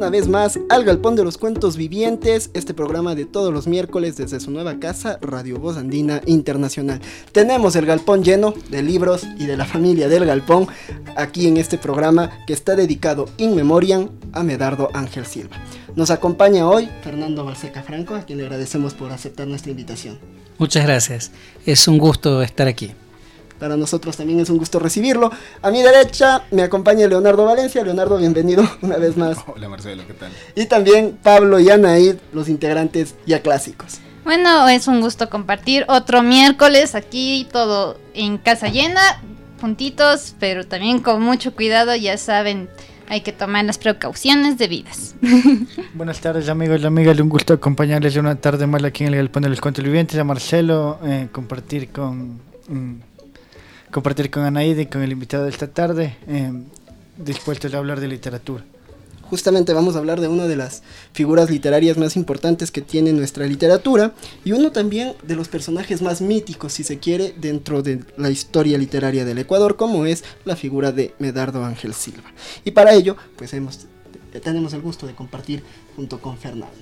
Una vez más al Galpón de los Cuentos Vivientes, este programa de todos los miércoles desde su nueva casa, Radio Voz Andina Internacional. Tenemos el galpón lleno de libros y de la familia del galpón aquí en este programa que está dedicado in memoriam a Medardo Ángel Silva. Nos acompaña hoy Fernando Balseca Franco, a quien le agradecemos por aceptar nuestra invitación. Muchas gracias, es un gusto estar aquí. Para nosotros también es un gusto recibirlo. A mi derecha me acompaña Leonardo Valencia. Leonardo, bienvenido una vez más. Hola Marcelo, ¿qué tal? Y también Pablo y Anaid, los integrantes ya clásicos. Bueno, es un gusto compartir otro miércoles aquí, todo en casa llena, puntitos, pero también con mucho cuidado, ya saben, hay que tomar las precauciones debidas. Buenas tardes amigos y amigas, un gusto acompañarles una tarde más aquí en el Galpón de los Contribuyentes, a Marcelo, eh, compartir con... Mm, compartir con Anaíde y con el invitado de esta tarde, eh, dispuestos a hablar de literatura. Justamente vamos a hablar de una de las figuras literarias más importantes que tiene nuestra literatura y uno también de los personajes más míticos, si se quiere, dentro de la historia literaria del Ecuador, como es la figura de Medardo Ángel Silva. Y para ello, pues tenemos el gusto de compartir junto con Fernando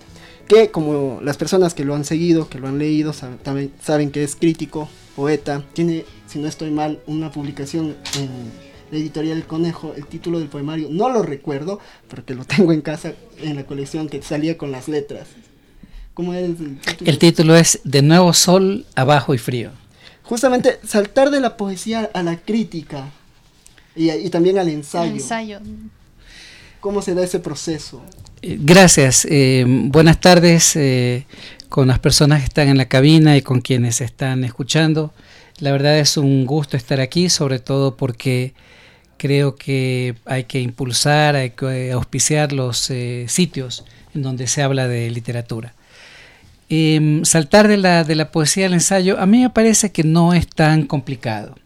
que como las personas que lo han seguido, que lo han leído, saben, saben que es crítico, poeta, tiene si no estoy mal, una publicación en la editorial El Conejo, el título del poemario, no lo recuerdo, porque lo tengo en casa en la colección que salía con las letras. ¿Cómo es el título? El título es De nuevo sol, abajo y frío. Justamente saltar de la poesía a la crítica y, también al ensayo. ensayo. ¿Cómo se da ese proceso? Eh, gracias. Eh, buenas tardes eh, con las personas que están en la cabina y con quienes están escuchando. La verdad es un gusto estar aquí, sobre todo porque creo que hay que impulsar, hay que auspiciar los eh, sitios en donde se habla de literatura. Em, saltar de la, de la poesía al ensayo, a mí me parece que no es tan complicado.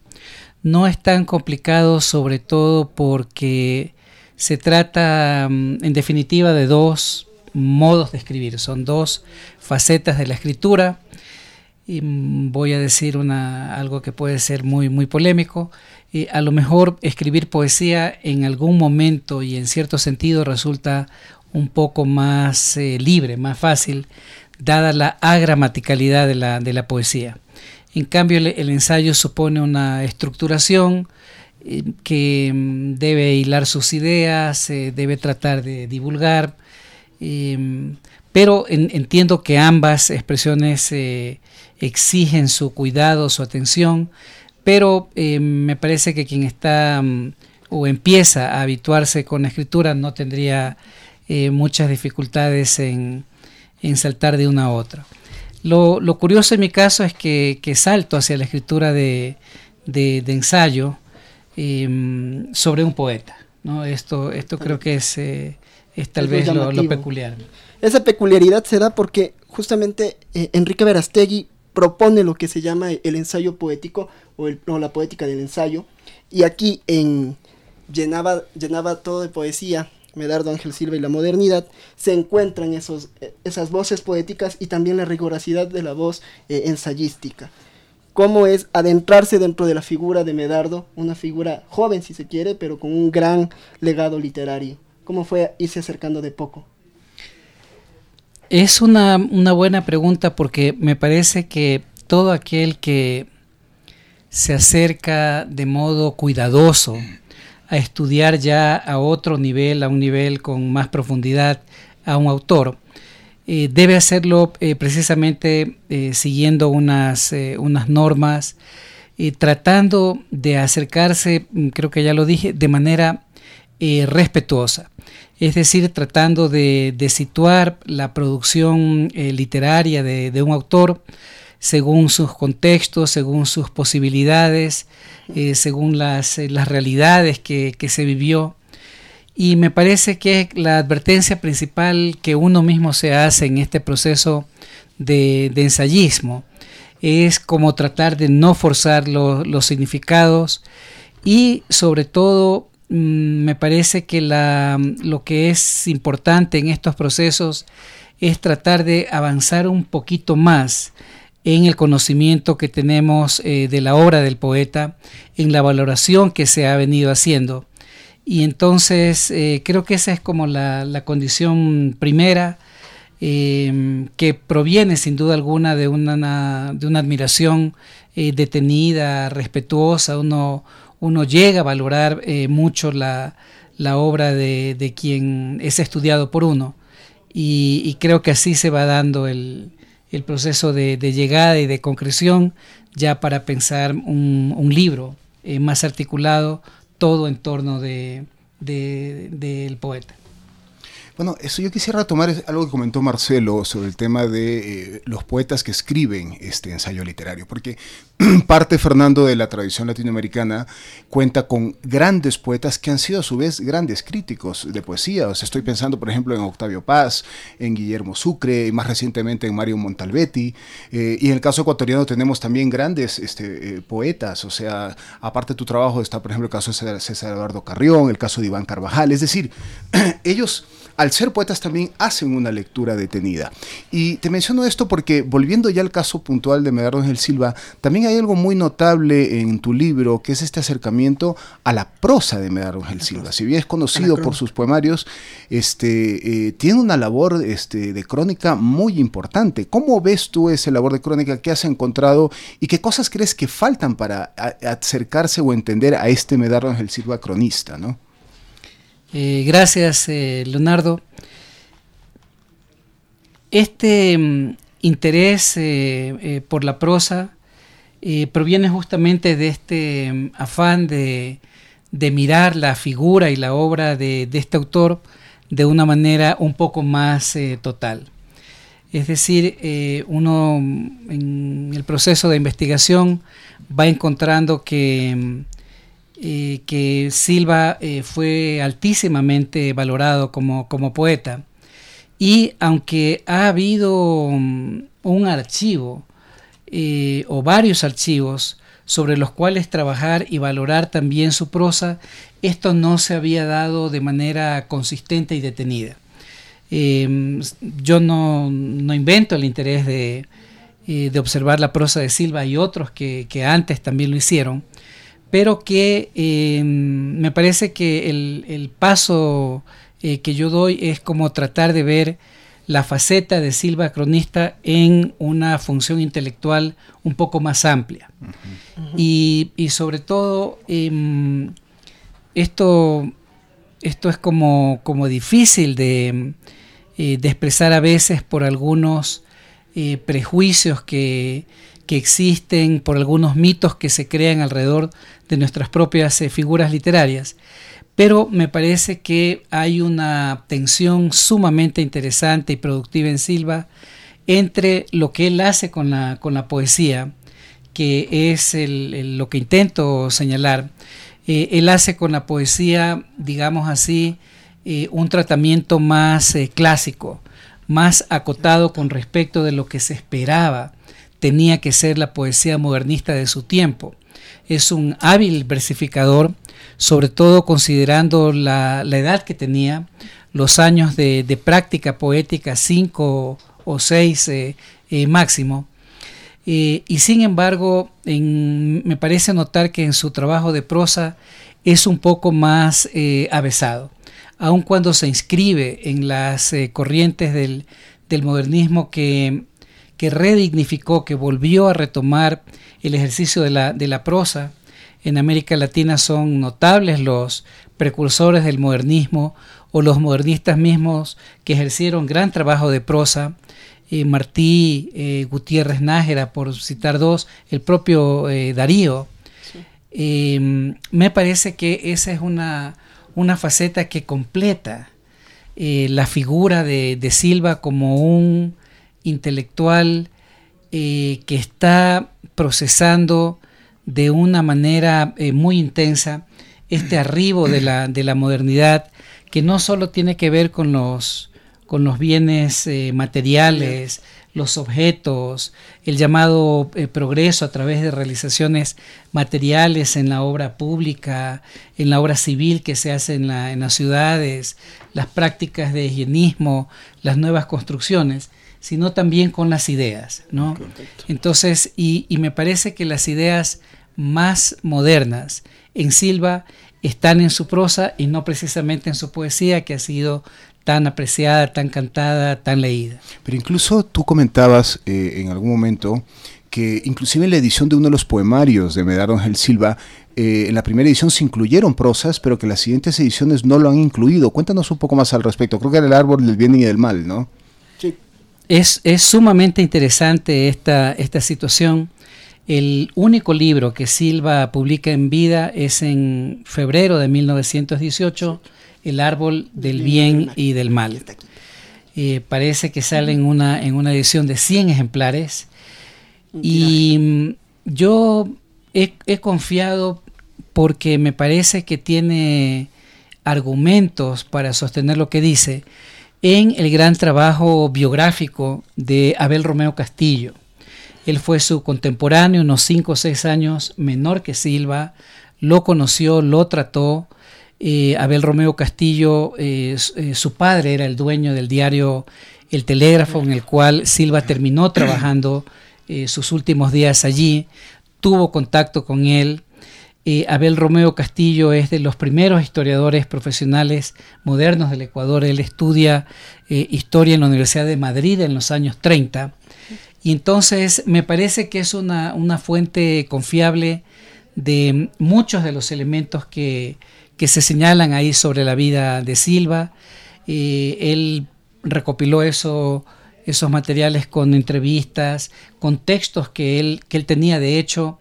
No es tan complicado sobre todo porque se trata mm, en definitiva de dos modos de escribir, son dos facetas de la escritura y voy a decir una, algo que puede ser muy, muy polémico. Y a lo mejor escribir poesía en algún momento y en cierto sentido resulta un poco más eh, libre, más fácil, dada la agramaticalidad de la, de la poesía. En cambio, el, ensayo supone una estructuración eh, que mm, debe hilar sus ideas, eh, debe tratar de divulgar, pero entiendo que ambas expresiones exigen su cuidado, su atención, pero eh, me parece que quien está mm, o empieza a habituarse con la escritura no tendría eh, muchas dificultades en, saltar de una a otra. Lo, curioso en mi caso es que, salto hacia la escritura de, ensayo em, sobre un poeta. ¿no? Esto, esto creo que es, eh, tal vez lo, lo, peculiar. Esa peculiaridad se da porque justamente Enrique Verastegui propone lo que se llama el ensayo poético o, el, la poética del ensayo. Y aquí en llenaba, llenaba todo de poesía, Medardo Ángel Silva y la modernidad, se encuentran esos, esas voces poéticas y también la rigurosidad de la voz eh, ensayística. Cómo es adentrarse dentro de la figura de Medardo, una figura joven si se quiere, pero con un gran legado literario. ¿Cómo fue irse acercando de poco? Es una, buena pregunta porque me parece que todo aquel que se acerca de modo cuidadoso a estudiar ya a otro nivel, a un nivel con más profundidad a un autor, eh, debe hacerlo eh, precisamente eh, siguiendo unas, unas normas, tratando de acercarse, mm, creo que ya lo dije, de manera respetuosa. Es decir, tratando de, situar la producción eh, literaria de, un autor según sus contextos, según sus posibilidades, eh, según las, las realidades que, se vivió. Y me parece que la advertencia principal que uno mismo se hace en este proceso de, ensayismo es como tratar de no forzar los significados y sobre todo me parece que la, lo que es importante en estos procesos es tratar de avanzar un poquito más en el conocimiento que tenemos eh, de la obra del poeta, en la valoración que se ha venido haciendo. Y entonces eh, creo que esa es como la, condición primera, em, que proviene sin duda alguna de una, de una admiración eh, detenida, respetuosa, uno, uno llega a valorar eh, mucho la, obra de, quien es estudiado por uno. Y, creo que así se va dando el, proceso de, llegada y de concreción ya para pensar un, libro eh, más articulado, todo en torno del poeta. Bueno, eso yo quisiera tomar algo que comentó Marcelo sobre el tema de eh, los poetas que escriben este ensayo literario, porque parte Fernando de la tradición latinoamericana cuenta con grandes poetas que han sido a su vez grandes críticos de poesía. O sea, estoy pensando, por ejemplo, en Octavio Paz, en Guillermo Sucre y más recientemente en Mario Montalbetti. Eh, y en el caso ecuatoriano tenemos también grandes este, eh, poetas. O sea, aparte de tu trabajo está, por ejemplo, el caso de César Eduardo Carrión, el caso de Iván Carvajal. Es decir, ellos al ser poetas también hacen una lectura detenida. Y te menciono esto porque, volviendo ya al caso puntual de Medardo Ángel Silva, también hay algo muy notable en tu libro, que es este acercamiento a la prosa de Medardo Ángel Silva. Si bien es conocido por sus poemarios, este, eh, tiene una labor este, de crónica muy importante. ¿Cómo ves tú esa labor de crónica que has encontrado y qué cosas crees que faltan para acercarse o entender a este Medardo Ángel Silva cronista, no? Eh, gracias, eh, Leonardo. Este mm, interés eh, por la prosa proviene justamente de este mm, afán de, mirar la figura y la obra de, este autor de una manera un poco más total. Es decir, uno mm, en el proceso de investigación va encontrando que eh, que Silva eh, fue altísimamente valorado como, poeta. Y aunque ha habido mm, un archivo eh, o varios archivos sobre los cuales trabajar y valorar también su prosa, esto no se había dado de manera consistente y detenida. yo no, invento el interés de, observar la prosa de Silva y otros que antes también lo hicieron, pero que em, me parece que el, paso eh, que yo doy es como tratar de ver la faceta de Silva cronista en una función intelectual un poco más amplia. y, sobre todo, em, esto, esto es como, como difícil de, eh, de, expresar a veces por algunos eh, prejuicios que, existen, por algunos mitos que se crean alrededor de nuestras propias eh, figuras literarias. Pero me parece que hay una tensión sumamente interesante y productiva en Silva entre lo que él hace con la, con la poesía, que es lo que intento señalar. Eh, él hace con la poesía, digamos así, eh, un tratamiento más clásico, más acotado con respecto de lo que se esperaba tenía que ser la poesía modernista de su tiempo. Es un hábil versificador, sobre todo considerando la, edad que tenía, los años de, práctica poética, cinco o seis eh, eh, máximo. Eh, y sin embargo, me parece notar que en su trabajo de prosa es un poco más avesado, aun cuando se inscribe en las corrientes del, del modernismo que que redignificó, que volvió a retomar el ejercicio de la, de la prosa. En América Latina son notables los precursores del modernismo o los modernistas mismos que ejercieron gran trabajo de prosa. Eh, Martí, eh, Gutiérrez Nájera, por citar dos, el propio eh, Darío. Em, me parece que esa es una, una faceta que completa eh, la figura de, de, Silva como un intelectual eh, que está procesando de una manera eh, muy intensa este arribo de la, de la modernidad que no solo tiene que ver con los, con los bienes eh, materiales, los objetos, el llamado progreso a través de realizaciones materiales en la obra pública, en la obra civil que se hace en, la, en las ciudades, las prácticas de higienismo, las nuevas construcciones, sino también con las ideas, ¿no? Entonces, y, y me parece que las ideas más modernas en Silva están en su prosa y no precisamente en su poesía, que ha sido tan apreciada, tan cantada, tan leída. Pero incluso tú comentabas eh, en algún momento que inclusive en la edición de uno de los poemarios de Medardo Ángel Silva, eh, en la primera edición se incluyeron prosas, pero que las siguientes ediciones no lo han incluido. Cuéntanos un poco más al respecto. Creo que era el árbol del bien y del mal, ¿no? Es, es sumamente interesante esta, esta situación. El único libro que Silva publica en vida es en febrero de 1918, El árbol del bien y del mal. Eh, parece que sale en una, en una edición de 100 ejemplares. Y mm, yo he, he confiado porque me parece que tiene argumentos para sostener lo que dice en el gran trabajo biográfico de Abel Romeo Castillo. Él fue su contemporáneo, unos 5 o 6 años menor que Silva, lo conoció, lo trató. Eh, Abel Romeo Castillo, eh, eh, su padre era el dueño del diario El Telégrafo, en el cual Silva terminó trabajando sus últimos días allí, tuvo contacto con él. Eh, Abel Romeo Castillo es de los primeros historiadores profesionales modernos del Ecuador. Él estudia eh, historia en la Universidad de Madrid en los años 30 y entonces me parece que es una, una fuente confiable de muchos de los elementos que, que, se señalan ahí sobre la vida de Silva. Eh, él recopiló eso, esos materiales con entrevistas, con textos que él, que él tenía de hecho.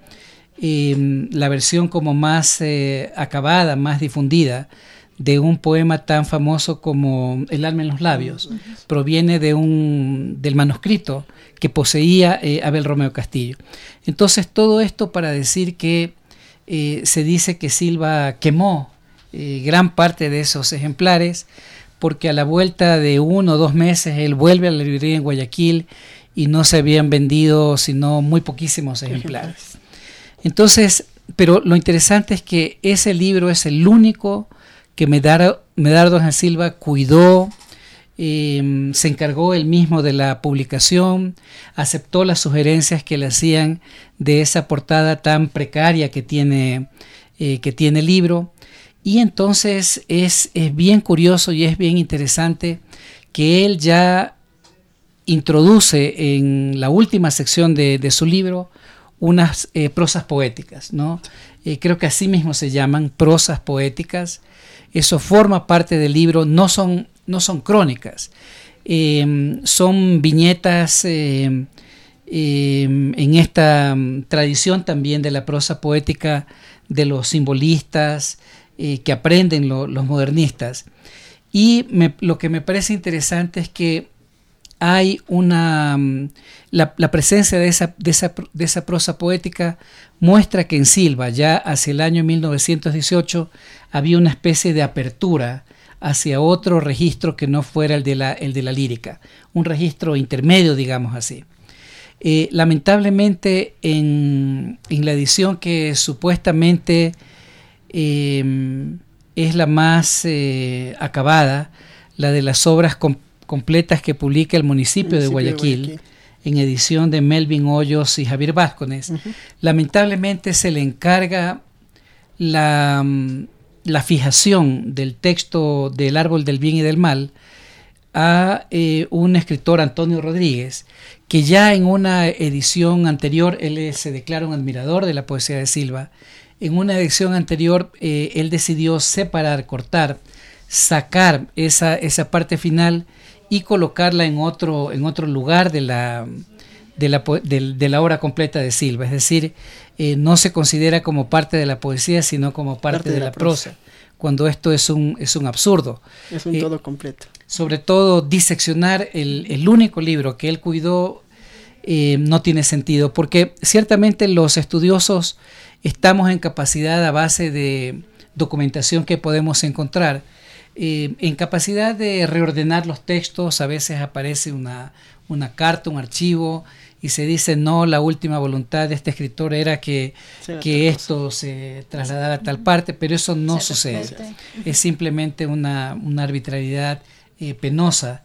Eh, la versión como más eh, acabada, más difundida de un poema tan famoso como El alma en los labios. Proviene de un, del manuscrito que poseía eh, Abel Romeo Castillo. Entonces todo esto para decir que eh, se dice que Silva quemó gran parte de esos ejemplares porque a la vuelta de uno o dos meses él vuelve a la librería en Guayaquil y no se habían vendido sino muy poquísimos ejemplares. Entonces, pero lo interesante es que ese libro es el único que Medardo, Medardo Silva cuidó, eh, se encargó él mismo de la publicación, aceptó las sugerencias que le hacían de esa portada tan precaria que tiene, eh, que tiene el libro. Y entonces es, es, bien curioso y es bien interesante que él ya introduce en la última sección de, de su libro unas eh, prosas poéticas, ¿no? Eh, creo que así mismo se llaman prosas poéticas. Eso forma parte del libro, no son, no son crónicas, eh, son viñetas en esta mm, tradición también de la prosa poética de los simbolistas que aprenden lo, los modernistas. Y lo que me parece interesante es que hay una la, la presencia de esa, de, esa, de esa, prosa poética muestra que en Silva ya hacia el año 1918 había una especie de apertura hacia otro registro que no fuera el de la, el de la lírica, un registro intermedio, digamos así. Eh, lamentablemente en, en, la edición que supuestamente eh, es la más eh, acabada, la de las obras completas, completas que publica el municipio, municipio de, Guayaquil, de, Guayaquil, en edición de Melvin Hoyos y Javier Vázquez. Uh -huh. Lamentablemente se le encarga la, la, fijación del texto del árbol del bien y del mal a eh, un escritor, Antonio Rodríguez, que ya en una edición anterior, él se declara un admirador de la poesía de Silva, en una edición anterior eh, él decidió separar, cortar, sacar esa, esa parte final y colocarla en otro, en otro lugar de la, de la, de, de la obra completa de Silva. Es decir, eh, no se considera como parte de la poesía, sino como parte, parte de, la prosa. prosa. cuando esto es un, es un absurdo. Es un Eh, todo completo. sobre todo diseccionar el, el único libro que él cuidó eh, no tiene sentido, porque ciertamente los estudiosos estamos en capacidad a base de documentación que podemos encontrar, eh, en capacidad de reordenar los textos, a veces aparece una, una carta, un archivo, y se dice, no, la última voluntad de este escritor era que, que esto se trasladara a tal parte, pero eso no sucede. es simplemente una, una arbitrariedad eh, penosa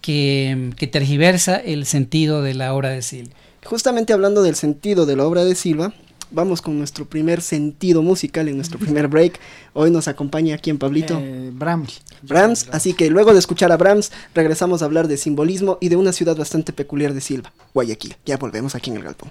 que, que tergiversa el sentido de la obra de Silva. Justamente hablando del sentido de la obra de Silva, vamos con nuestro primer sentido musical en nuestro primer break. Hoy nos acompaña aquí en Pablito Eh, Brahms. Brahms, así que luego de escuchar a Brahms, regresamos a hablar de simbolismo y de una ciudad bastante peculiar de Silva, Guayaquil. Ya volvemos aquí en el Galpón.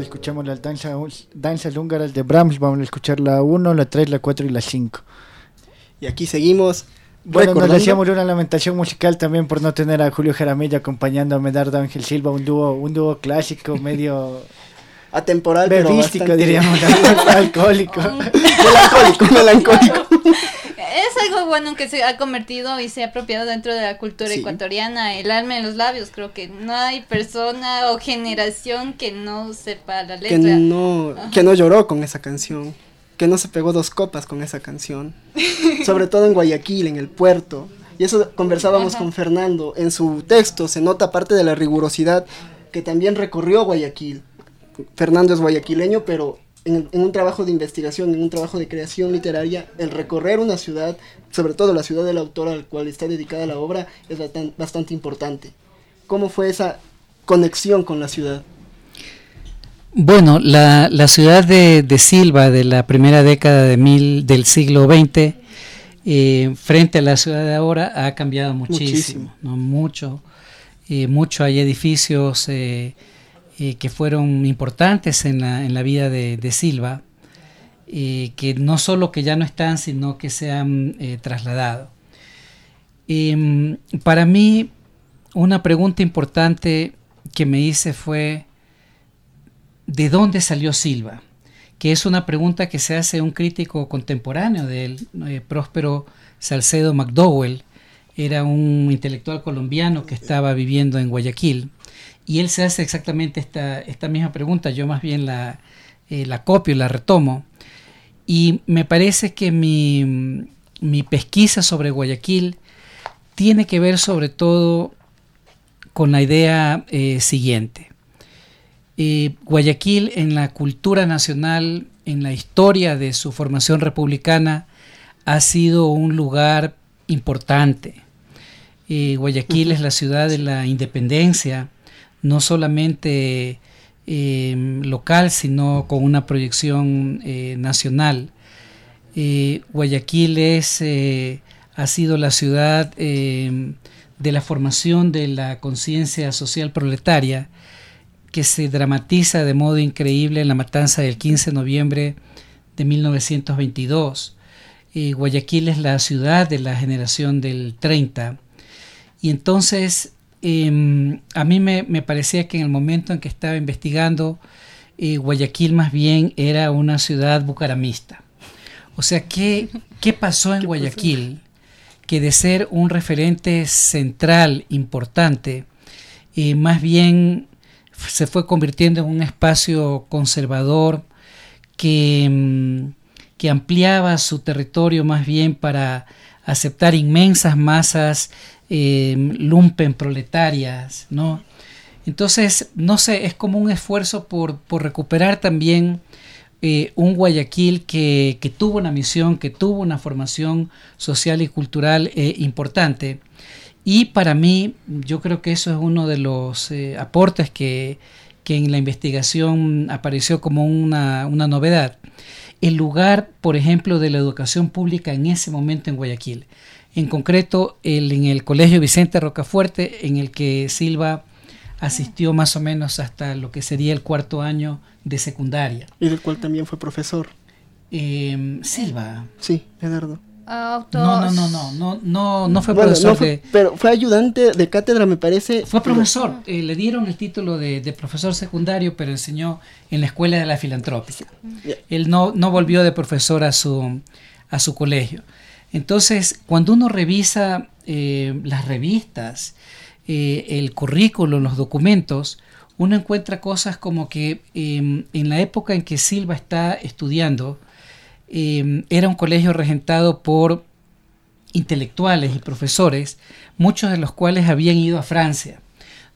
Tarde escuchamos las danza, danzas húngaras de Brahms. Vamos a escuchar la 1, la 3, la 4 y la 5. Y aquí seguimos. Bueno, nos decíamos una lamentación musical también por no tener a Julio Jaramillo acompañando a Medardo Ángel Silva, un dúo, un dúo clásico, medio atemporal, pero bebístico, bastante- diríamos, alcohólico. melancólico, melancólico. Bueno que se ha convertido y se ha apropiado dentro de la cultura Sí. ecuatoriana, el alma en los labios. Creo que no hay persona o generación que no sepa la que letra. no, que no lloró con esa canción, que no se pegó dos copas con esa canción, sobre todo en Guayaquil, en el puerto. Y eso conversábamos Ajá. con Fernando. En su texto se nota parte de la rigurosidad que también recorrió Guayaquil. Fernando es guayaquileño, pero en, en un trabajo de investigación, en un trabajo de creación literaria, el recorrer una ciudad, sobre todo la ciudad del autor al cual está dedicada la obra, es bastante, bastante importante. ¿Cómo fue esa conexión con la ciudad? Bueno, la, la ciudad de, de Silva de la primera década de mil, del siglo XX, eh, frente a la ciudad de ahora, ha cambiado muchísimo, Muchísimo. ¿no? mucho. eh, mucho hay edificios eh, que fueron importantes en la, en la vida de, Silva, que no solo que ya no están, sino que se han eh, trasladado. Em, para mí, una pregunta importante que me hice fue, ¿de dónde salió Silva? Que es una pregunta que se hace un crítico contemporáneo de él, eh, Próspero Salcedo McDowell, era un intelectual colombiano que estaba viviendo en Guayaquil, y él se hace exactamente esta, esta misma pregunta, yo más bien la, eh, la copio, la retomo, y me parece que mi, mi pesquisa sobre Guayaquil tiene que ver sobre todo con la idea eh, siguiente. Eh, Guayaquil en la cultura nacional, en la historia de su formación republicana, ha sido un lugar importante. Eh, Guayaquil es la ciudad de la independencia, no solamente local, sino con una proyección nacional. Guayaquil es ha sido la ciudad eh, de la formación de la conciencia social proletaria que se dramatiza de modo increíble en la matanza del 15 de noviembre de 1922. Eh, Guayaquil es la ciudad de la generación del 30. Y entonces em, a mí me, parecía que en el momento en que estaba investigando, eh, Guayaquil más bien era una ciudad bucaramista. O sea, ¿qué, qué pasó en Guayaquil? que de ser un referente central importante, y más bien se fue convirtiendo en un espacio conservador que, mm, que ampliaba su territorio más bien para aceptar inmensas masas eh, lumpen proletarias, ¿no? Entonces, no sé, es como un esfuerzo por, recuperar también eh, un Guayaquil que, tuvo una misión, que tuvo una formación social y cultural eh, importante. Y para mí, yo creo que eso es uno de los eh, aportes que, en la investigación apareció como una, novedad. El lugar, por ejemplo, de la educación pública en ese momento en Guayaquil. En concreto, el, en el Colegio Vicente Rocafuerte, en el que Silva asistió más o menos hasta lo que sería el cuarto año de secundaria. Y del cual también fue profesor. Em, Silva. Sí, Eduardo. No, no, no, no, no, no, no fue profesor Pero fue ayudante de cátedra, me parece. Fue profesor. Eh, le dieron el título de, profesor secundario, pero enseñó en la escuela de la filantrópica. Él no, no volvió de profesor a su, a su colegio. Entonces, cuando uno revisa eh, las revistas, eh, el currículo, los documentos, uno encuentra cosas como que em, en la época en que Silva está estudiando, em, era un colegio regentado por intelectuales y profesores, muchos de los cuales habían ido a Francia.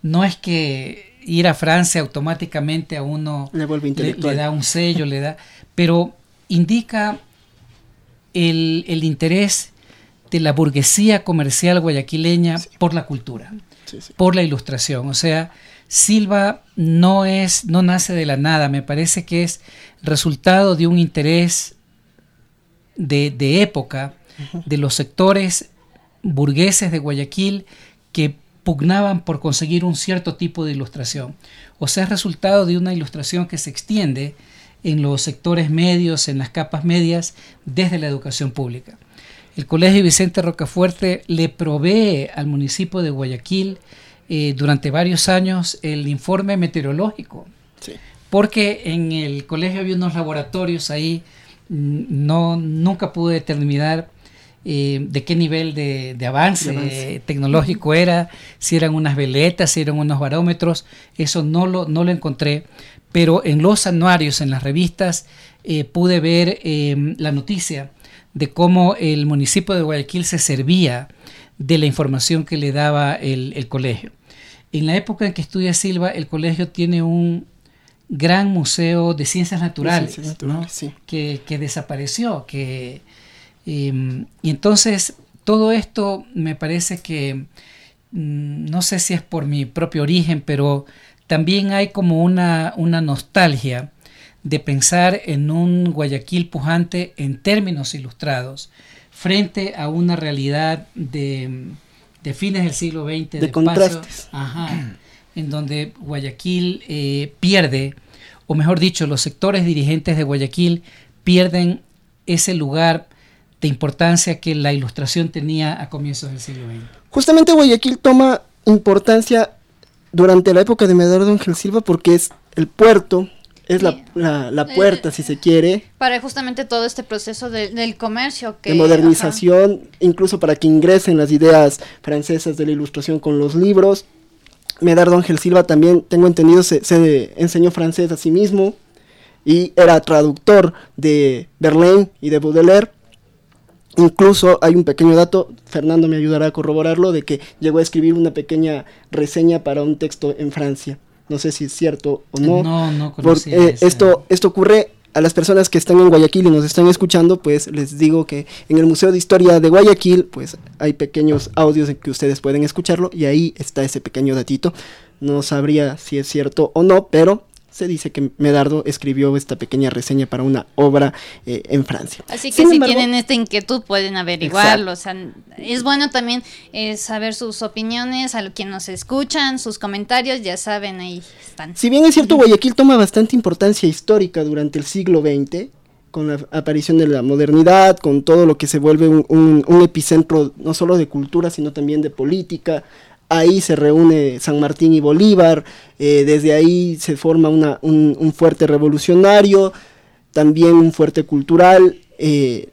No es que ir a Francia automáticamente a uno le, da un sello, le da, pero indica el, interés de la burguesía comercial guayaquileña por la cultura, por la ilustración. O sea, Silva no es, no nace de la nada, me parece que es resultado de un interés de, época de los sectores burgueses de Guayaquil que pugnaban por conseguir un cierto tipo de ilustración. O sea, es resultado de una ilustración que se extiende en los sectores medios, en las capas medias, desde la educación pública. El Colegio Vicente Rocafuerte le provee al municipio de Guayaquil eh, durante varios años el informe meteorológico. Porque en el colegio había unos laboratorios ahí, mm, no, nunca pude determinar eh, de qué nivel de, avance, tecnológico era, si eran unas veletas, si eran unos barómetros, eso no lo, no lo encontré, pero en los anuarios, en las revistas, eh, pude ver la noticia de cómo el municipio de Guayaquil se servía de la información que le daba el, colegio. En la época en que estudia Silva, el colegio tiene un gran museo de ciencias naturales, que, desapareció. Que, em, y entonces todo esto me parece que, mm, no sé si es por mi propio origen, pero también hay como una, una nostalgia de pensar en un Guayaquil pujante en términos ilustrados, frente a una realidad de, fines del siglo XX, de, contrastes. en donde Guayaquil eh, pierde, o mejor dicho, los sectores dirigentes de Guayaquil pierden ese lugar de importancia que la ilustración tenía a comienzos del siglo XX. Justamente Guayaquil toma importancia durante la época de Medardo Ángel Silva porque es el puerto, es la, la, la puerta, si se quiere, Para justamente todo este proceso de- del comercio que de modernización, incluso para que ingresen las ideas francesas de la ilustración con los libros. Medardo Ángel Silva también, tengo entendido, se, se enseñó francés a sí mismo y era traductor de Verlaine y de Baudelaire. Incluso hay un pequeño dato, Fernando me ayudará a corroborarlo, de que llegó a escribir una pequeña reseña para un texto en Francia. No sé si es cierto o no. No, no Por- conocía eh, esto, esto ocurre a las personas que están en Guayaquil y nos están escuchando, pues les digo que en el Museo de Historia de Guayaquil, pues hay pequeños audios en que ustedes pueden escucharlo y ahí está ese pequeño datito. No sabría si es cierto o no, pero se dice que Medardo escribió esta pequeña reseña para una obra eh, en Francia. Así que Sin si embargo- tienen esta inquietud pueden averiguarlo. O sea, es bueno también eh, saber sus opiniones, a que nos escuchan, sus comentarios, ya saben, ahí están. Si bien es cierto, Guayaquil toma bastante importancia histórica durante el siglo XX, con la aparición de la modernidad, con todo lo que se vuelve un, un- un epicentro no solo de cultura, sino también de política. Ahí se reúne San Martín y Bolívar, eh, desde ahí se forma una- un, fuerte revolucionario, también un fuerte cultural. eh,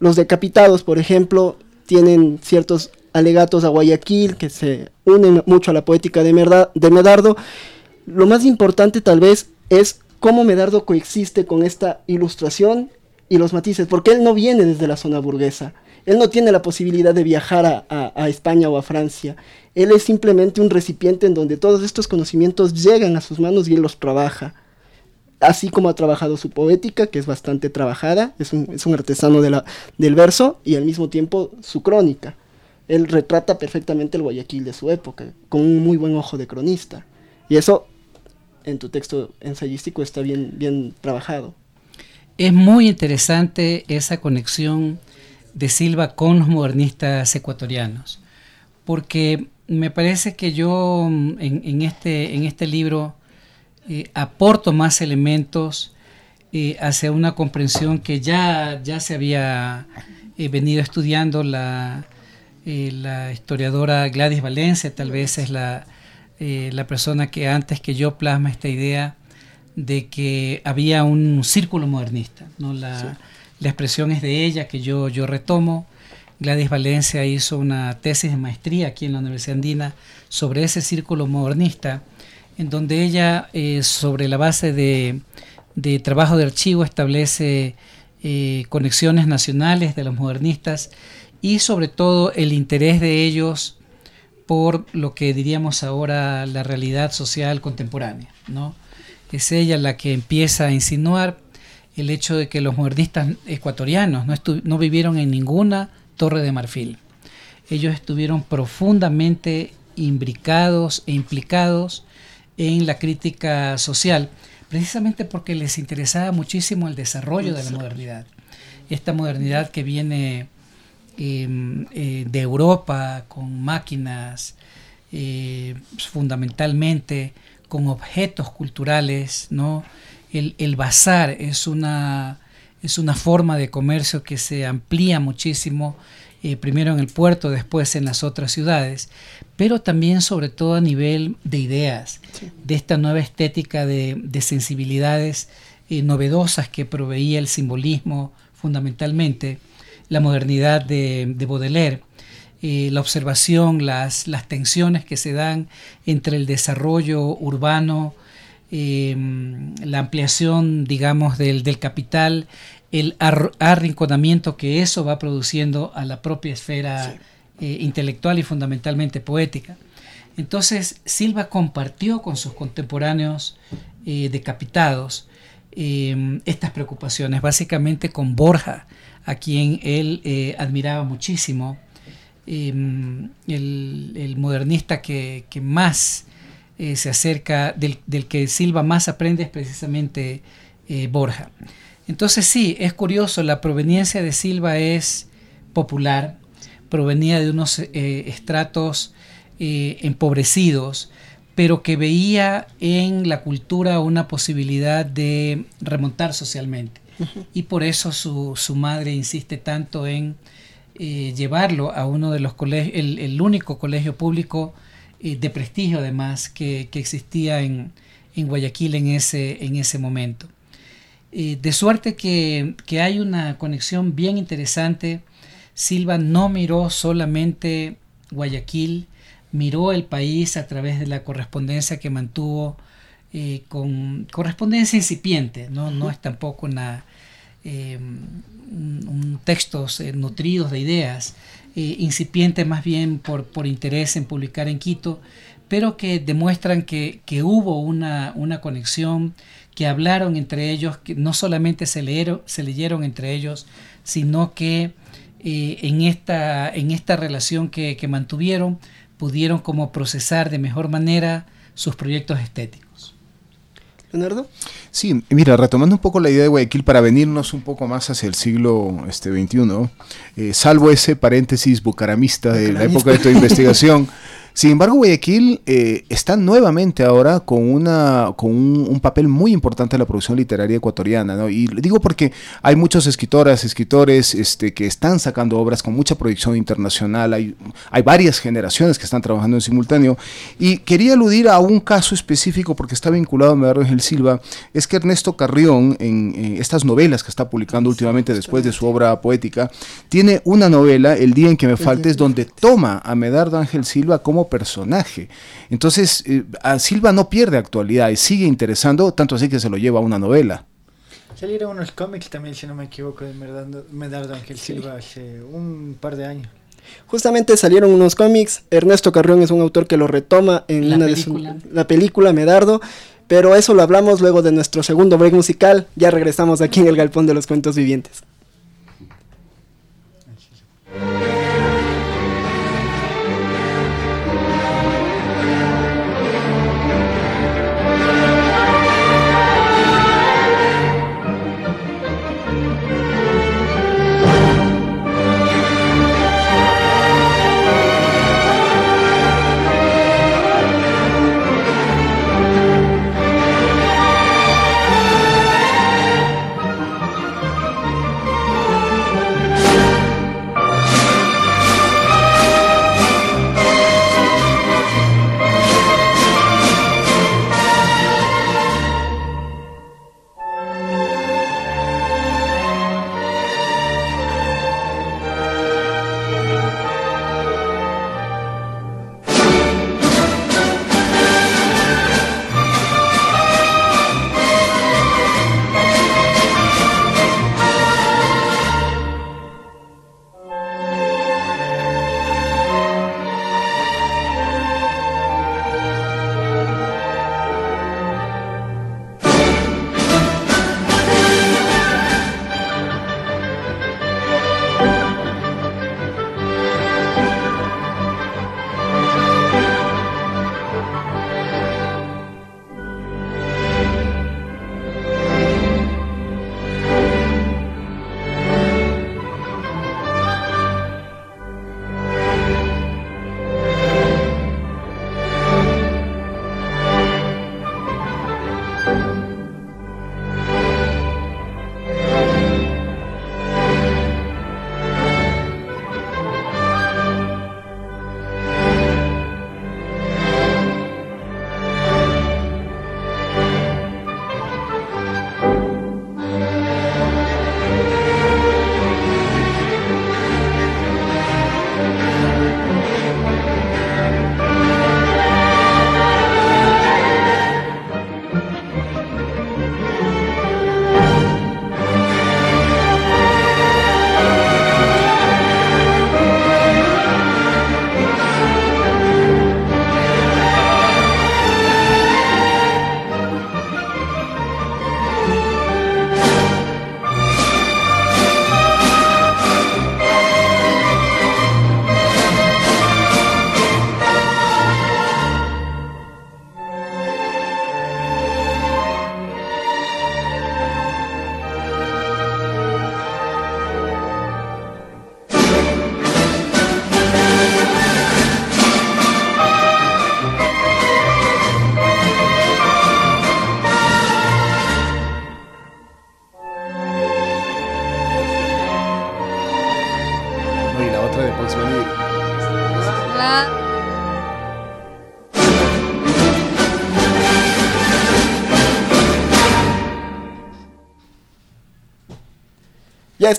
los decapitados, por ejemplo, tienen ciertos alegatos a Guayaquil que se unen mucho a la poética de, de Medardo. Lo más importante tal vez es cómo Medardo coexiste con esta ilustración y los matices, porque él no viene desde la zona burguesa. Él no tiene la posibilidad de viajar a, España o a Francia. Él es simplemente un recipiente en donde todos estos conocimientos llegan a sus manos y él los trabaja así como ha trabajado su poética, que es bastante trabajada, es un, es un artesano del verso, y al mismo tiempo su crónica. Él retrata perfectamente el Guayaquil de su época, con un muy buen ojo de cronista. Y eso en tu texto ensayístico está bien, bien trabajado. Es muy interesante esa conexión de Silva con los modernistas ecuatorianos, porque me parece que yo mm, en, en este, en este libro eh, aporto más elementos eh, hacia una comprensión que ya, ya se había eh, venido estudiando la, eh, la historiadora Gladys Valencia, tal vez es la, la persona que antes que yo plasma esta idea de que había un círculo modernista. ¿no? La, la expresión es de ella que yo, yo retomo. Gladys Valencia hizo una tesis de maestría aquí en la Universidad Andina sobre ese círculo modernista, en donde ella, eh, sobre la base de, de trabajo de archivo, establece eh, conexiones nacionales de los modernistas y sobre todo el interés de ellos por lo que diríamos ahora la realidad social contemporánea. ¿no? Es ella la que empieza a insinuar el hecho de que los modernistas ecuatorianos no, no vivieron en ninguna torre de marfil. Ellos estuvieron profundamente imbricados e implicados en la crítica social, precisamente porque les interesaba muchísimo el desarrollo de la modernidad. Esta modernidad que viene eh, eh, de Europa con máquinas, eh, fundamentalmente con objetos culturales, ¿no? El, el bazar es una, es una forma de comercio que se amplía muchísimo, eh, primero en el puerto, después en las otras ciudades, pero también sobre todo a nivel de ideas, de esta nueva estética de, de sensibilidades eh, novedosas que proveía el simbolismo fundamentalmente, la modernidad de, de Baudelaire, eh, la observación, las, las tensiones que se dan entre el desarrollo urbano, eh, la ampliación, digamos, del, del capital, el ar- arrinconamiento que eso va produciendo a la propia esfera eh, intelectual y fundamentalmente poética. Entonces, Silva compartió con sus contemporáneos eh, decapitados eh, estas preocupaciones, básicamente con Borja, a quien él eh, admiraba muchísimo, eh, el, el modernista que, que más eh, se acerca, del, del que Silva más aprende es precisamente eh, Borja. Entonces sí, es curioso, la proveniencia de Silva es popular, provenía de unos eh, estratos empobrecidos, pero que veía en la cultura una posibilidad de remontar socialmente. Y por eso su, su madre insiste tanto en llevarlo a uno de los colegios, el, el único colegio público eh, de prestigio además que, que existía en, en, Guayaquil en ese, en ese momento. Eh, de suerte que, que, hay una conexión bien interesante. Silva no miró solamente Guayaquil, miró el país a través de la correspondencia que mantuvo eh, con correspondencia incipiente, no, no es tampoco eh, un, textos eh, nutridos de ideas, eh, incipiente más bien por, por interés en publicar en Quito, pero que demuestran que, que hubo una, una, conexión, que hablaron entre ellos, que no solamente se leyeron, se leyeron entre ellos, sino que eh, en, esta, en esta relación que, que mantuvieron pudieron como procesar de mejor manera sus proyectos estéticos. Leonardo. Sí, mira, retomando un poco la idea de Guayaquil para venirnos un poco más hacia el siglo este, XXI, eh, salvo ese paréntesis bucaramista de la época de tu investigación, Sin embargo, Guayaquil eh, está nuevamente ahora con, una, con un, un, papel muy importante en la producción literaria ecuatoriana. ¿no? Y digo porque hay muchas escritoras, escritores este, que están sacando obras con mucha proyección internacional. Hay, hay varias generaciones que están trabajando en simultáneo. Y quería aludir a un caso específico porque está vinculado a Medardo Ángel Silva. Es que Ernesto Carrión, en, en estas novelas que está publicando últimamente después de su obra poética, tiene una novela, El día en que me faltes, donde toma a Medardo Ángel Silva como personaje. Entonces, eh, a Silva no pierde actualidad y sigue interesando, tanto así que se lo lleva a una novela. Salieron unos cómics también, si no me equivoco, de Medardo, Medardo Ángel sí. Silva hace un par de años. Justamente salieron unos cómics, Ernesto Carrión es un autor que lo retoma en La una película. de su, la película Medardo, pero eso lo hablamos luego de nuestro segundo break musical, ya regresamos aquí en el Galpón de los Cuentos Vivientes.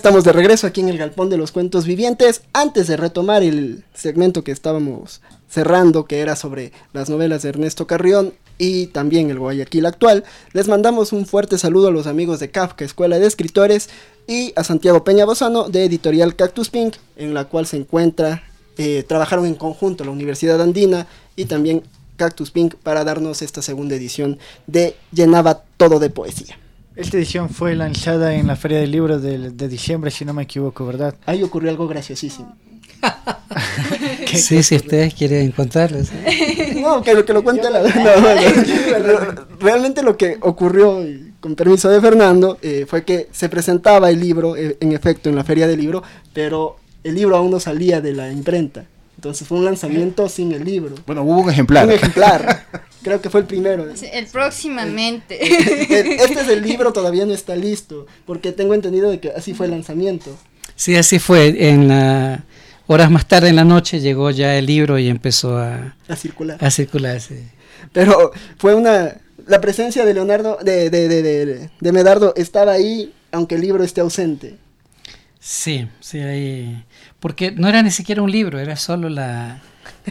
Estamos de regreso aquí en el Galpón de los Cuentos Vivientes. Antes de retomar el segmento que estábamos cerrando, que era sobre las novelas de Ernesto Carrión y también el Guayaquil actual, les mandamos un fuerte saludo a los amigos de Kafka, Escuela de Escritores, y a Santiago Peña Bozano de Editorial Cactus Pink, en la cual se encuentra, eh, trabajaron en conjunto la Universidad Andina y también Cactus Pink para darnos esta segunda edición de Llenaba todo de poesía. Esta edición fue lanzada en la Feria del Libro de, de diciembre, si no me equivoco, ¿verdad? Ahí ocurrió algo graciosísimo. sí, si ustedes quieren contarles. No, que lo que lo cuente la no, Realmente lo que ocurrió, con permiso de Fernando, eh, fue que se presentaba el libro, eh, en efecto, en la feria del libro, pero el libro aún no salía de la imprenta. Entonces fue un lanzamiento sin el libro. Bueno, hubo un ejemplar. Un ejemplar. Creo que fue el primero. el próximamente. Este es el libro, todavía no está listo, porque tengo entendido de que así fue el lanzamiento. Sí, así fue. En la, horas más tarde en la noche llegó ya el libro y empezó a, a circular. A circular, sí. Pero fue una... La presencia de Leonardo, de, de, de, de Medardo estaba ahí, aunque el libro esté ausente. Sí, sí, ahí porque no era ni siquiera un libro, era solo la,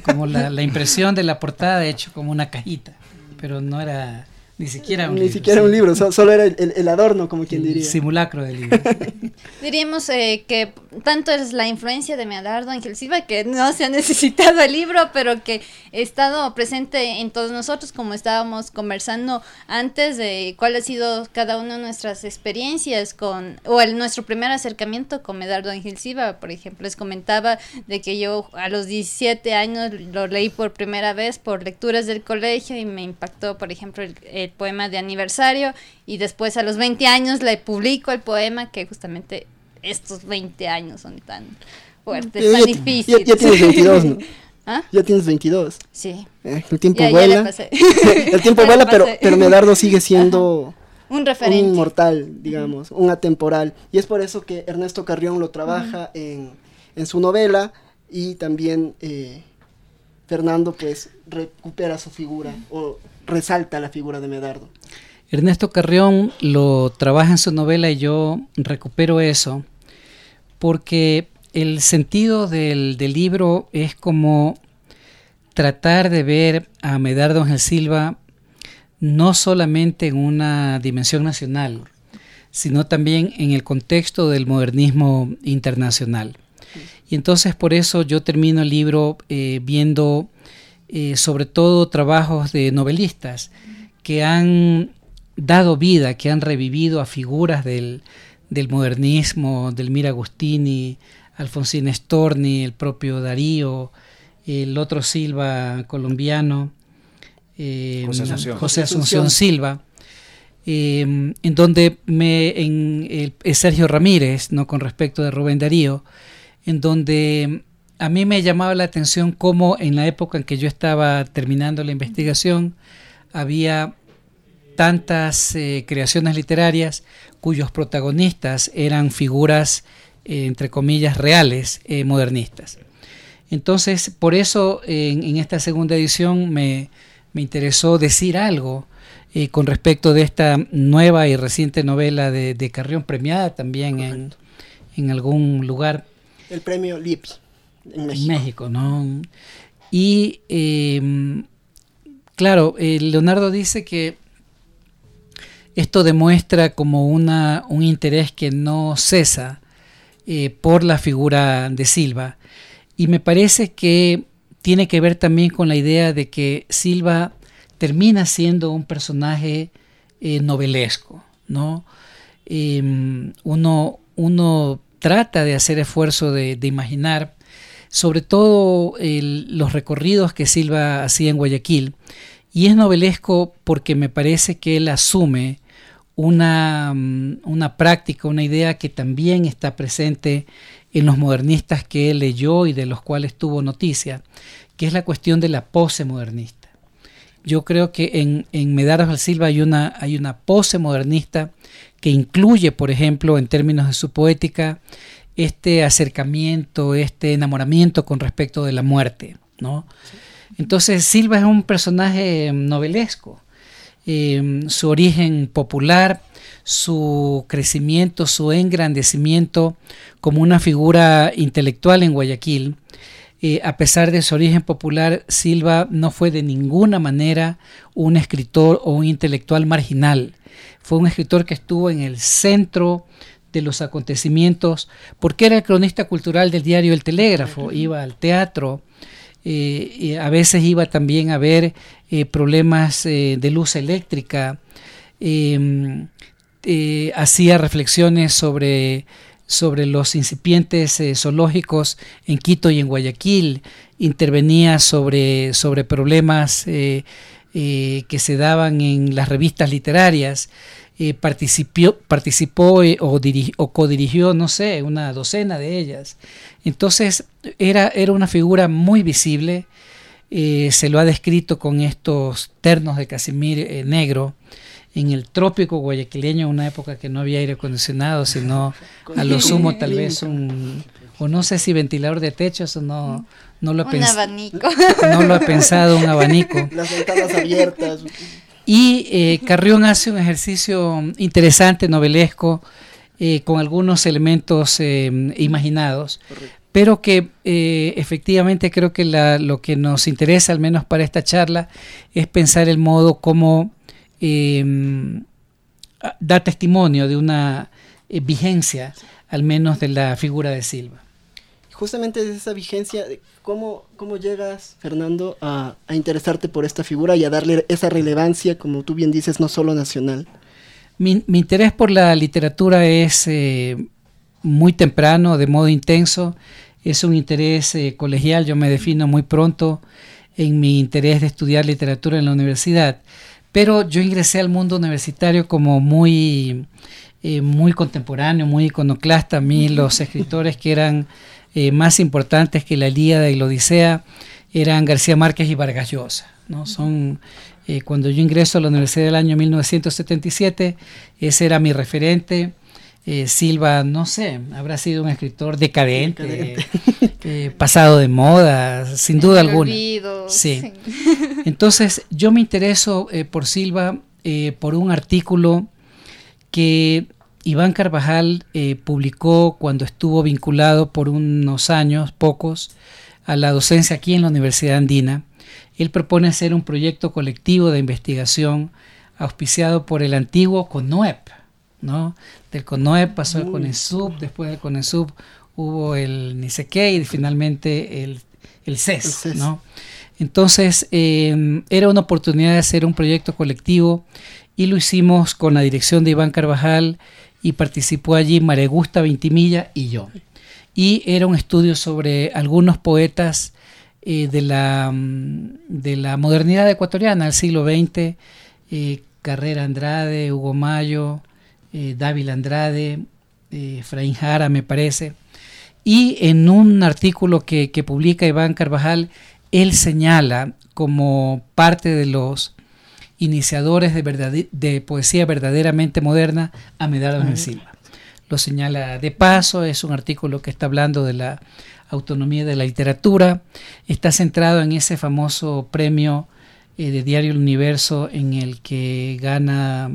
como la, la impresión de la portada hecho como una cajita, pero no era ni siquiera un Ni libro. siquiera un libro, solo era el, el, adorno, como quien diría. Simulacro del libro. Diríamos eh, que tanto es la influencia de Medardo Ángel Silva que no se ha necesitado el libro, pero que ha estado presente en todos nosotros, como estábamos conversando antes de cuál ha sido cada una de nuestras experiencias con, o el, nuestro primer acercamiento con Medardo Ángel Silva, por ejemplo. Les comentaba de que yo a los 17 años lo leí por primera vez por lecturas del colegio y me impactó, por ejemplo, el, el poema de aniversario y después a los 20 años le publico el poema que justamente estos 20 años son tan fuertes, ya, tan ya, difíciles. Ya, ya, tienes 22, ¿no? ¿Ah? Ya tienes 22. Sí. Eh, el tiempo vuela. el tiempo vuela, pero, pero Medardo sigue siendo un referente. un inmortal, digamos, un atemporal. Y es por eso que Ernesto Carrión lo trabaja en, en su novela y también eh, Fernando pues recupera su figura o resalta la figura de Medardo. Ernesto Carrión lo trabaja en su novela y yo recupero eso porque el sentido del, del libro es como tratar de ver a Medardo Ángel Silva no solamente en una dimensión nacional, sino también en el contexto del modernismo internacional. Y entonces por eso yo termino el libro eh, viendo eh, sobre todo trabajos de novelistas que han dado vida, que han revivido a figuras del, del modernismo, del Mira Agustini, Alfonsín Storni, el propio Darío, el otro Silva colombiano, eh, José Asunción. José Asunción Silva, eh, en donde me, en el, Sergio Ramírez, no con respecto de Rubén Darío, en donde a mí me llamaba la atención cómo en la época en que yo estaba terminando la investigación había tantas eh, creaciones literarias cuyos protagonistas eran figuras, eh, entre comillas, reales, eh, modernistas. Entonces, por eso en, en esta segunda edición me, me, interesó decir algo eh, con respecto de esta nueva y reciente novela de, de Carrión, premiada también en, en, algún lugar. El premio LIPI en México. México ¿no? Y eh, claro, eh, Leonardo dice que esto demuestra como una, un interés que no cesa eh, por la figura de Silva. Y me parece que tiene que ver también con la idea de que Silva termina siendo un personaje eh, novelesco, ¿no? Eh, uno, uno trata de hacer esfuerzo de, de imaginar, sobre todo los recorridos que Silva hacía en Guayaquil, y es novelesco porque me parece que él asume una, una práctica, una idea que también está presente en los modernistas que él leyó y de los cuales tuvo noticia, que es la cuestión de la pose modernista. Yo creo que en, en Medardo Silva hay una, hay una pose modernista que incluye, por ejemplo, en términos de su poética, este acercamiento, este enamoramiento con respecto de la muerte, ¿no? Entonces Silva es un personaje novelesco. Eh, su origen popular, su crecimiento, su engrandecimiento como una figura intelectual en Guayaquil. Eh, a pesar de su origen popular, Silva no fue de ninguna manera un escritor o un intelectual marginal. Fue un escritor que estuvo en el centro de los acontecimientos, porque era el cronista cultural del diario El Telégrafo, iba al teatro, eh, a veces iba también a ver eh, problemas eh, de luz eléctrica, em, hacía reflexiones sobre, sobre los incipientes zoológicos en Quito y en Guayaquil, intervenía sobre, sobre problemas que se daban en las revistas literarias, eh, participó, participó eh, o, o codirigió, no sé, una docena de ellas. Entonces era, era una figura muy visible, eh, se lo ha descrito con estos ternos de casimir negro, en el trópico guayaquileño, en una época que no había aire acondicionado, sino a lo sumo tal vez un, o no sé si ventilador de techos o no, no lo he pensado. No lo he pensado, un abanico. Las ventanas abiertas. Y eh, Carrión hace un ejercicio interesante, novelesco, eh, con algunos elementos eh, imaginados, pero que efectivamente creo que lo que nos interesa, al menos para esta charla, es pensar el modo como da testimonio de una vigencia, al menos de la figura de Silva justamente de esa vigencia, ¿cómo, cómo llegas, Fernando, a, interesarte por esta figura y a darle esa relevancia, como tú bien dices, no solo nacional? Mi, interés por la literatura es eh, muy temprano, de modo intenso, es un interés eh, colegial, yo me defino muy pronto en mi interés de estudiar literatura en la universidad, pero yo ingresé al mundo universitario como muy, eh, muy contemporáneo, muy iconoclasta, a mí los escritores que eran eh, más importantes que la Ilíada y la Odisea eran García Márquez y Vargas Llosa. ¿no? Son, eh, cuando yo ingreso a la universidad del año 1977, ese era mi referente. Eh, Silva, no sé, habrá sido un escritor decadente, pasado de moda, sin duda alguna. Sí. Entonces, yo me intereso por Silva por un artículo que Iván Carvajal eh, publicó cuando estuvo vinculado por unos años, pocos, a la docencia aquí en la Universidad Andina. Él propone hacer un proyecto colectivo de investigación auspiciado por el antiguo CONOEP. ¿no? Del CONOEP pasó al CONESUB, después del CONESUB hubo el ni sé qué y finalmente el, el CES. ¿no? Entonces eh, era una oportunidad de hacer un proyecto colectivo y lo hicimos con la dirección de Iván Carvajal y participó allí Maregusta Vintimilla y yo. Y era un estudio sobre algunos poetas eh, de, la, mm, de la modernidad ecuatoriana del siglo XX, eh, Carrera Andrade, Hugo Mayo, eh, Andrade, Efraín Jara, me parece. Y en un artículo que, que publica Iván Carvajal, él señala como parte de los iniciadores de, de poesía verdaderamente moderna a Medardo en Silva. Lo señala de paso, es un artículo que está hablando de la autonomía de la literatura, está centrado en ese famoso premio eh, de Diario El Universo en el que gana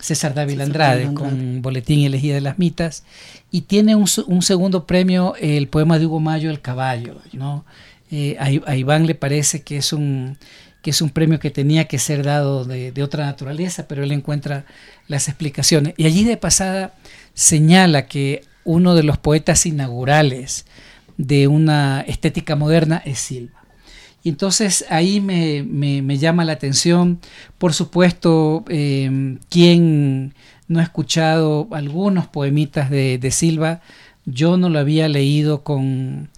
César Dávila Andrade, con Boletín Elegida de las Mitas, y tiene un, segundo premio, el poema de Hugo Mayo, El Caballo. ¿no? Eh, a, Iván le parece que es un que es un premio que tenía que ser dado de, otra naturaleza, pero él encuentra las explicaciones. Y allí de pasada señala que uno de los poetas inaugurales de una estética moderna es Silva. Y entonces ahí me, llama la atención, por supuesto, eh, quien no ha escuchado algunos poemitas de, Silva, yo no lo había leído con,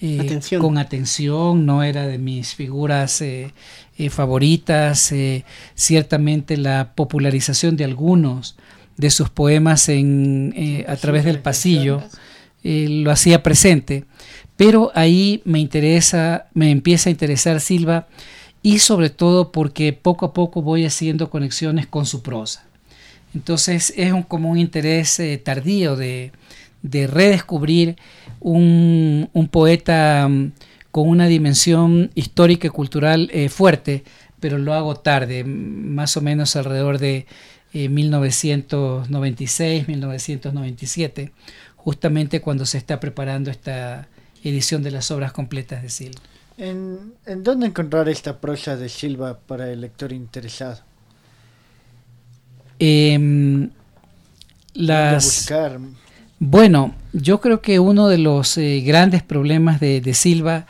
eh, con atención, no era de mis figuras eh, eh, favoritas, eh, ciertamente la popularización de algunos de sus poemas en, eh, a través del pasillo lo hacía presente, pero ahí me interesa, me empieza a interesar Silva y sobre todo porque poco a poco voy haciendo conexiones con su prosa. Entonces es un, como un interés tardío de, de redescubrir un, un poeta mm, con una dimensión histórica y cultural eh, fuerte, pero lo hago tarde, más o menos alrededor de 1996-1997, justamente cuando se está preparando esta edición de las obras completas de Silva. ¿En, en dónde encontrar esta prosa de Silva para el lector interesado? Em, las, buscar? Bueno, yo creo que uno de los eh, grandes problemas de, de, Silva,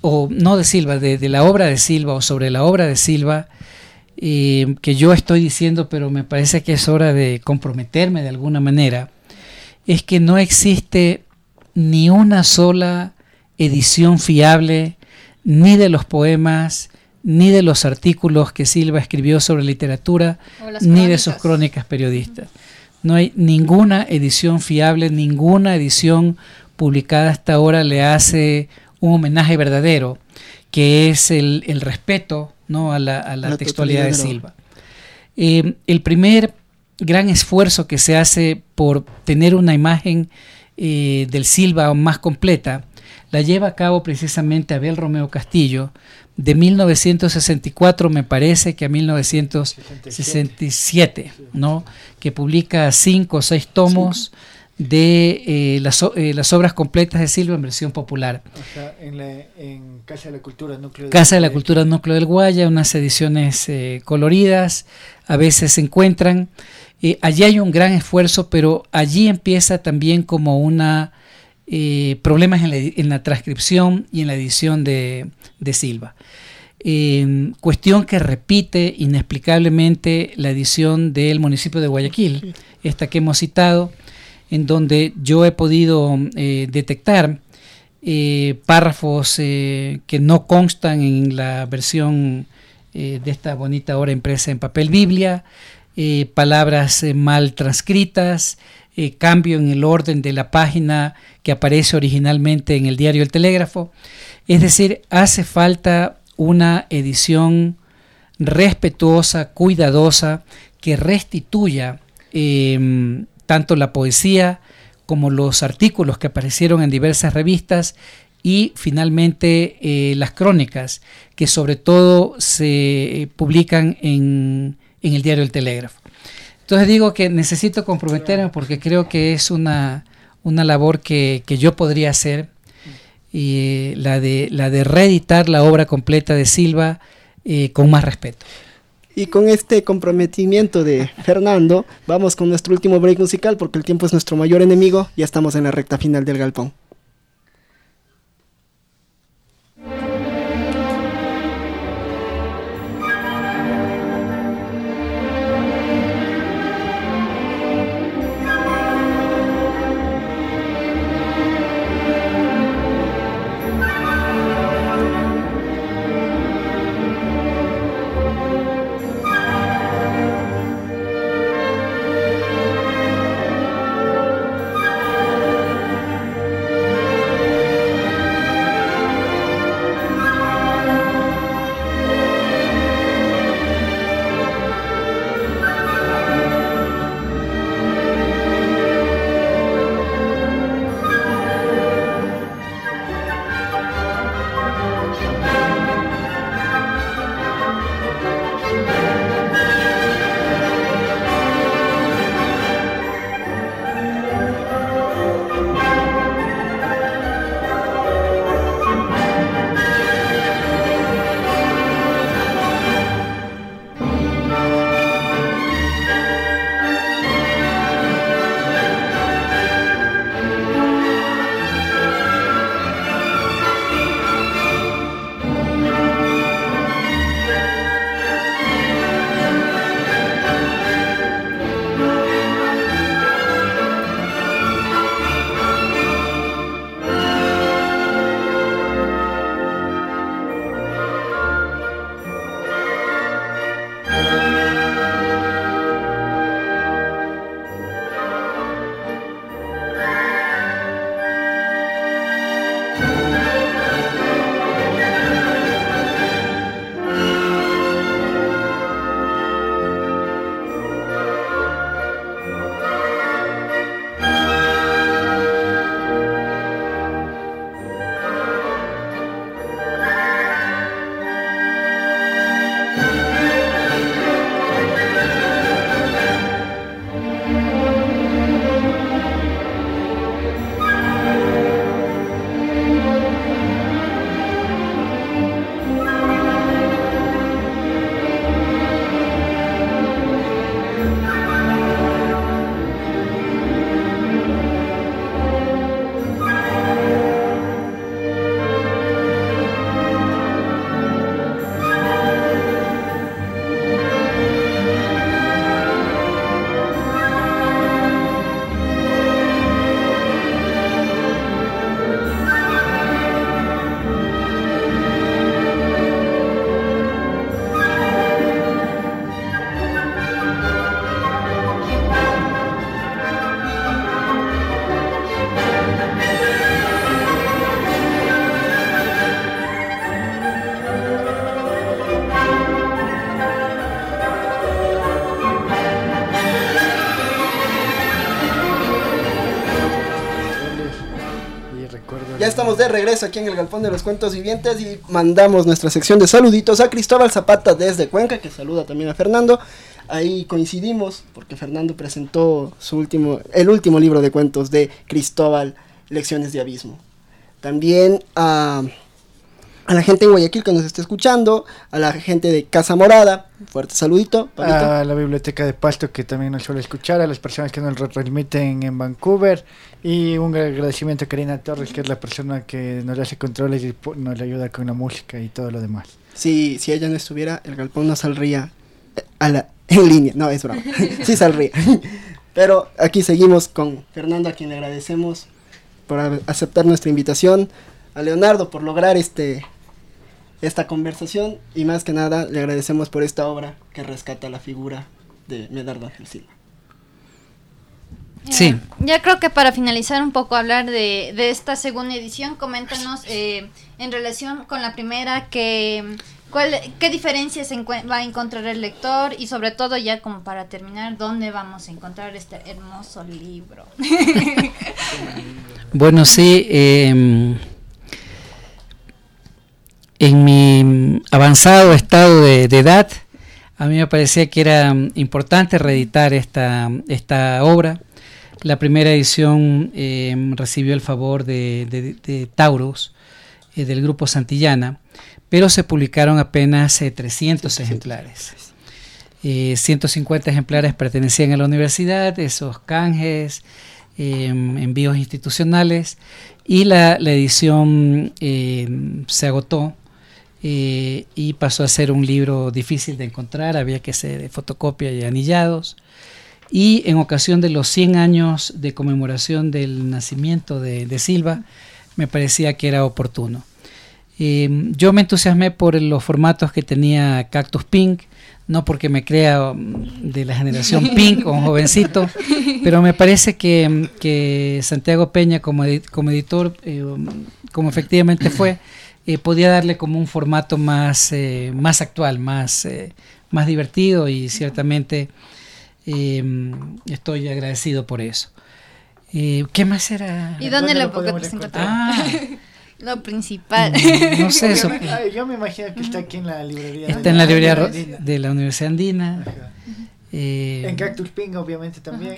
o no de Silva, de, de, la obra de Silva o sobre la obra de Silva, eh, que yo estoy diciendo, pero me parece que es hora de comprometerme de alguna manera, es que no existe ni una sola edición fiable ni de los poemas, ni de los artículos que Silva escribió sobre literatura, ni de sus crónicas periodistas. No hay ninguna edición fiable, ninguna edición publicada hasta ahora le hace un homenaje verdadero, que es el, respeto ¿no? a la, textualidad de Silva. Eh, el primer gran esfuerzo que se hace por tener una imagen eh, del Silva más completa la lleva a cabo precisamente Abel Romeo Castillo, de 1964 me parece que a 1967, ¿no? que publica cinco o seis tomos de eh, las, eh, las, obras completas de Silva en versión popular. en, Casa de la Cultura Núcleo del Casa de la Cultura Núcleo del Guaya, unas ediciones eh, coloridas, a veces se encuentran. allí hay un gran esfuerzo, pero allí empieza también como una eh, problemas en la, transcripción y en la edición de, Silva. cuestión que repite inexplicablemente la edición del municipio de Guayaquil, esta que hemos citado, en donde yo he podido eh, detectar eh, párrafos que no constan en la versión de esta bonita obra impresa en papel Biblia, palabras mal transcritas, eh, cambio en el orden de la página que aparece originalmente en el diario El Telégrafo. Es decir, hace falta una edición respetuosa, cuidadosa, que restituya em, tanto la poesía como los artículos que aparecieron en diversas revistas y finalmente eh, las crónicas que sobre todo se publican en, en el diario El Telégrafo. Entonces digo que necesito comprometerme porque creo que es una, una labor que, yo podría hacer y la de, la de reeditar la obra completa de Silva eh, con más respeto. Y con este comprometimiento de Fernando, vamos con nuestro último break musical porque el tiempo es nuestro mayor enemigo. Ya estamos en la recta final del galpón. Estamos de regreso aquí en el Galpón de los Cuentos Vivientes y mandamos nuestra sección de saluditos a Cristóbal Zapata desde Cuenca, que saluda también a Fernando. Ahí coincidimos porque Fernando presentó su último, el último libro de cuentos de Cristóbal, Lecciones de Abismo. También a a la gente en Guayaquil que nos está escuchando, a la gente de Casa Morada, fuerte saludito. A la biblioteca de Pasto que también nos suele escuchar, a las personas que nos remiten en Vancouver y un agradecimiento a Karina Torres que es la persona que nos hace controles y nos ayuda con la música y todo lo demás. Sí, si ella no estuviera, el galpón no saldría eh, a la, en línea, no es broma, sí saldría. Pero aquí seguimos con Fernando a quien le agradecemos por aceptar nuestra invitación, a Leonardo por lograr este esta conversación y más que nada le agradecemos por esta obra que rescata la figura de Medardo Ángel Silva. Sí. Ya creo que para finalizar un poco hablar de, esta segunda edición, coméntanos eh, en relación con la primera que cuál, qué diferencias va a encontrar el lector y sobre todo ya como para terminar, dónde vamos a encontrar este hermoso libro. bueno, sí. Eh, en mi avanzado estado de, edad, a mí me parecía que era importante reeditar esta, esta obra. La primera edición em, recibió el favor de, Tauros, eh, del grupo Santillana, pero se publicaron apenas 300 eh, ejemplares. 150 eh, ejemplares pertenecían a la universidad, esos canjes, envíos institucionales, y la, la edición se agotó eh, y pasó a ser un libro difícil de encontrar, había que ser de fotocopia y anillados. Y en ocasión de los 100 años de conmemoración del nacimiento de, Silva, me parecía que era oportuno. Eh, yo me entusiasmé por los formatos que tenía Cactus Pink, no porque me crea mm, de la generación Pink o un jovencito, pero me parece que, Santiago Peña como, como editor, eh, como efectivamente fue, eh, podía darle como un formato más, eh, más actual, más, eh, más divertido y ciertamente estoy agradecido por eso. ¿Qué más era? ¿Y dónde, lo podemos encontrar? Ah. lo principal. Mm, no sé eso. Yo me imagino que está aquí en la librería. Está en la librería de la Universidad Andina. en Cactus Ping, obviamente, también.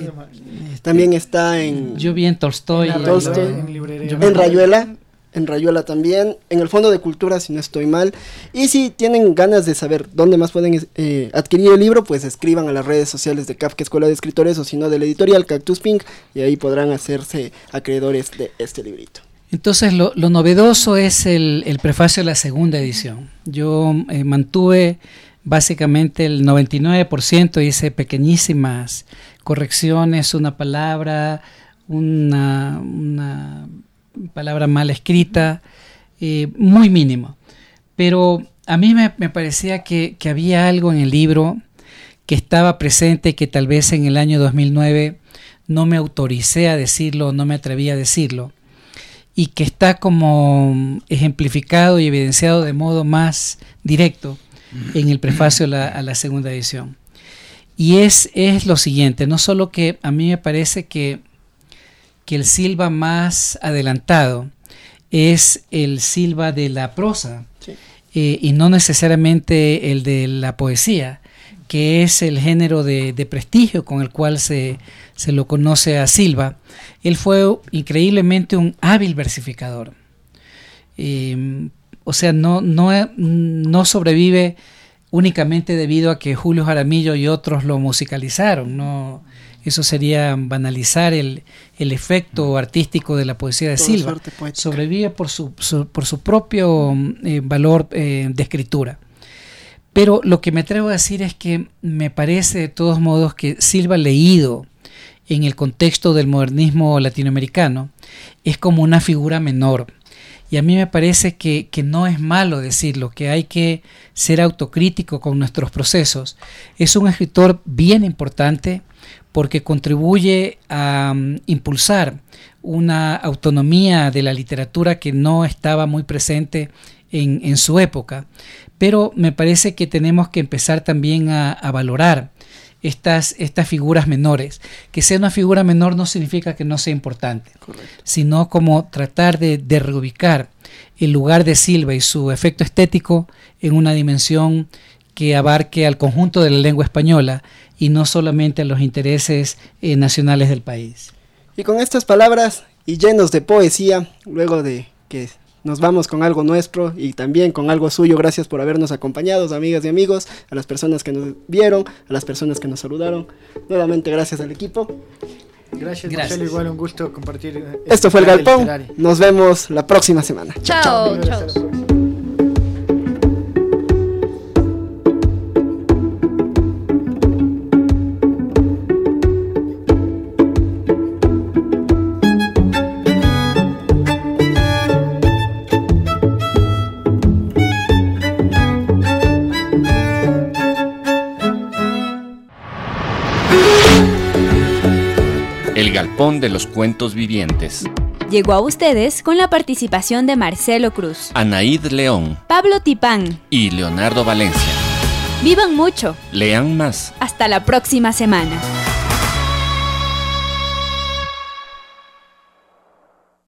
también está en. Yo vi en Tolstoy. En, en Rayuela en Rayuela también, en el Fondo de Cultura, si no estoy mal. Y si tienen ganas de saber dónde más pueden eh, adquirir el libro, pues escriban a las redes sociales de Kafka Escuela de Escritores o si no de la editorial Cactus Pink y ahí podrán hacerse acreedores de este librito. Entonces lo, novedoso es el, prefacio de la segunda edición. Yo eh, mantuve básicamente el 99%, hice pequeñísimas correcciones, una palabra, una palabra mal escrita, eh, muy mínimo. Pero a mí me, parecía que, había algo en el libro que estaba presente que tal vez en el año 2009 no me autoricé a decirlo, no me atreví a decirlo, y que está como ejemplificado y evidenciado de modo más directo en el prefacio a la, segunda edición. Y es, es lo siguiente, no solo que a mí me parece que que el Silva más adelantado es el Silva de la prosa eh, y no necesariamente el de la poesía, que es el género de, prestigio con el cual se, lo conoce a Silva. Él fue increíblemente un hábil versificador. Em, o sea, no, no, no sobrevive únicamente debido a que Julio Jaramillo y otros lo musicalizaron. No, eso sería banalizar el, efecto artístico de la poesía de Silva. Sobrevive por su, por su propio eh, valor eh, de escritura. Pero lo que me atrevo a decir es que me parece de todos modos que Silva leído en el contexto del modernismo latinoamericano es como una figura menor. Y a mí me parece que, que, no es malo decirlo, que hay que ser autocrítico con nuestros procesos. Es un escritor bien importante, porque contribuye a mm, impulsar una autonomía de la literatura que no estaba muy presente en, su época. Pero me parece que tenemos que empezar también a, valorar estas, estas figuras menores. Que sea una figura menor no significa que no sea importante, sino como tratar de, de reubicar el lugar de Silva y su efecto estético en una dimensión que abarque al conjunto de la lengua española y no solamente a los intereses eh, nacionales del país. Y con estas palabras y llenos de poesía, luego de que nos vamos con algo nuestro y también con algo suyo. Gracias por habernos acompañado, amigas y amigos, a las personas que nos vieron, a las personas que nos saludaron. Nuevamente gracias al equipo. Gracias, Marcelo. Igual un gusto compartir. Eh, Esto fue el Galpón. Nos vemos la próxima semana. Chao, Galpón de los Cuentos Vivientes. Llegó a ustedes con la participación de Marcelo Cruz, Anaíd León Pablo Tipán. y Leonardo Valencia. Vivan mucho. Lean más. Hasta la próxima semana.